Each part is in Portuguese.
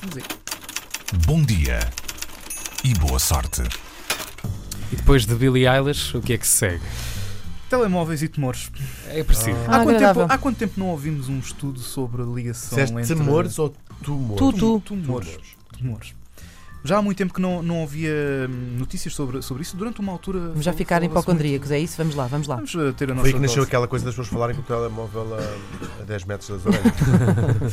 Vamos aí. Bom dia e boa sorte. E depois de Billie Eilish, o que é que se segue? Telemóveis e tumores. É preciso. Ah, há, quanto tempo, há quanto tempo não ouvimos um estudo sobre a ligação Disseste entre... temores ou tumores? Tu, tu. Tumores. Tumores. Já há muito tempo que não, não havia hum, notícias sobre, sobre isso. Durante uma altura. Vamos já ficar hipocondríacos, é isso? Vamos lá, vamos lá. Vamos uh, ter a nossa Foi aí que nasceu dose. aquela coisa das pessoas falarem com o telemóvel a, a 10 metros das orelhas.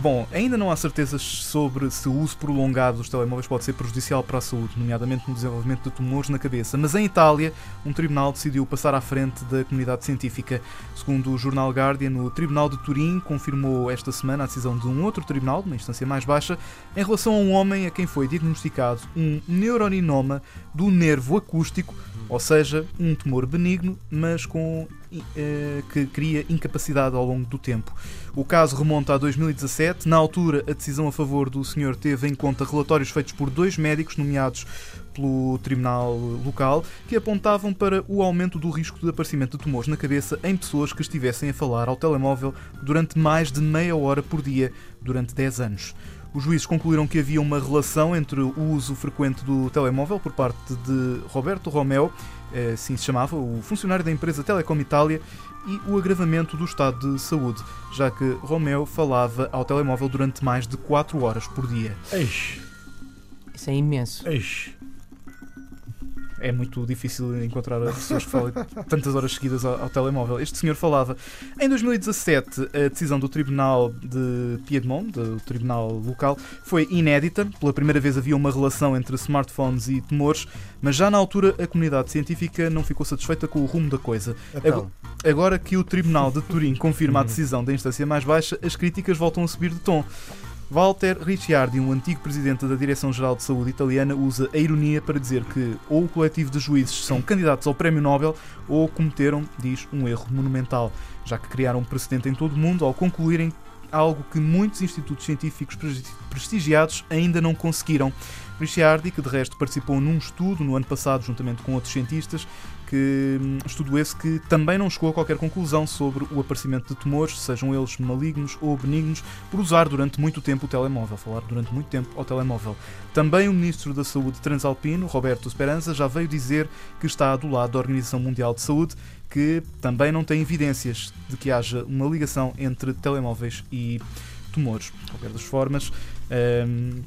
Bom, ainda não há certezas sobre se o uso prolongado dos telemóveis pode ser prejudicial para a saúde, nomeadamente no desenvolvimento de tumores na cabeça. Mas em Itália, um tribunal decidiu passar à frente da comunidade científica. Segundo o jornal Guardian, o Tribunal de Turim confirmou esta semana a decisão de um outro tribunal, de uma instância mais baixa, em relação a um homem a quem foi diagnosticado um neuroninoma do nervo acústico, ou seja, um tumor benigno, mas com eh, que cria incapacidade ao longo do tempo. O caso remonta a 2017. Na altura, a decisão a favor do senhor teve em conta relatórios feitos por dois médicos nomeados pelo tribunal local que apontavam para o aumento do risco de aparecimento de tumores na cabeça em pessoas que estivessem a falar ao telemóvel durante mais de meia hora por dia durante 10 anos. Os juízes concluíram que havia uma relação entre o uso frequente do telemóvel por parte de Roberto Romeo, eh, assim se chamava, o funcionário da empresa Telecom Itália, e o agravamento do estado de saúde, já que Romeo falava ao telemóvel durante mais de 4 horas por dia. Eixe, Isso é imenso. eixe. É muito difícil encontrar pessoas que falem tantas horas seguidas ao, ao telemóvel. Este senhor falava. Em 2017, a decisão do Tribunal de Piedmont, do Tribunal Local, foi inédita. Pela primeira vez havia uma relação entre smartphones e tumores, mas já na altura a comunidade científica não ficou satisfeita com o rumo da coisa. Então, Agora que o Tribunal de Turim confirma a decisão da instância mais baixa, as críticas voltam a subir de tom. Walter Ricciardi, um antigo presidente da Direção-Geral de Saúde italiana, usa a ironia para dizer que ou o coletivo de juízes são candidatos ao Prémio Nobel ou cometeram, diz, um erro monumental, já que criaram um precedente em todo o mundo ao concluírem algo que muitos institutos científicos presti- prestigiados ainda não conseguiram. Ricciardi, que de resto participou num estudo no ano passado juntamente com outros cientistas, que hum, estudo esse que também não chegou a qualquer conclusão sobre o aparecimento de tumores, sejam eles malignos ou benignos, por usar durante muito tempo o telemóvel, falar durante muito tempo ao telemóvel. Também o Ministro da Saúde transalpino, Roberto Esperança, já veio dizer que está do lado da Organização Mundial de Saúde, que também não tem evidências de que haja uma ligação entre telemóveis e tumores. De qualquer das formas, hum,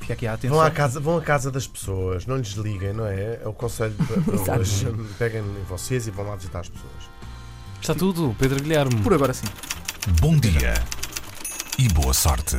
fica aqui a atenção. vão, à casa, vão à casa das pessoas, não lhes liguem, não é? É o conselho para, hoje. Peguem em vocês e vão lá visitar as pessoas. Está tudo, Pedro Guilherme. Por agora sim. Bom dia e boa sorte.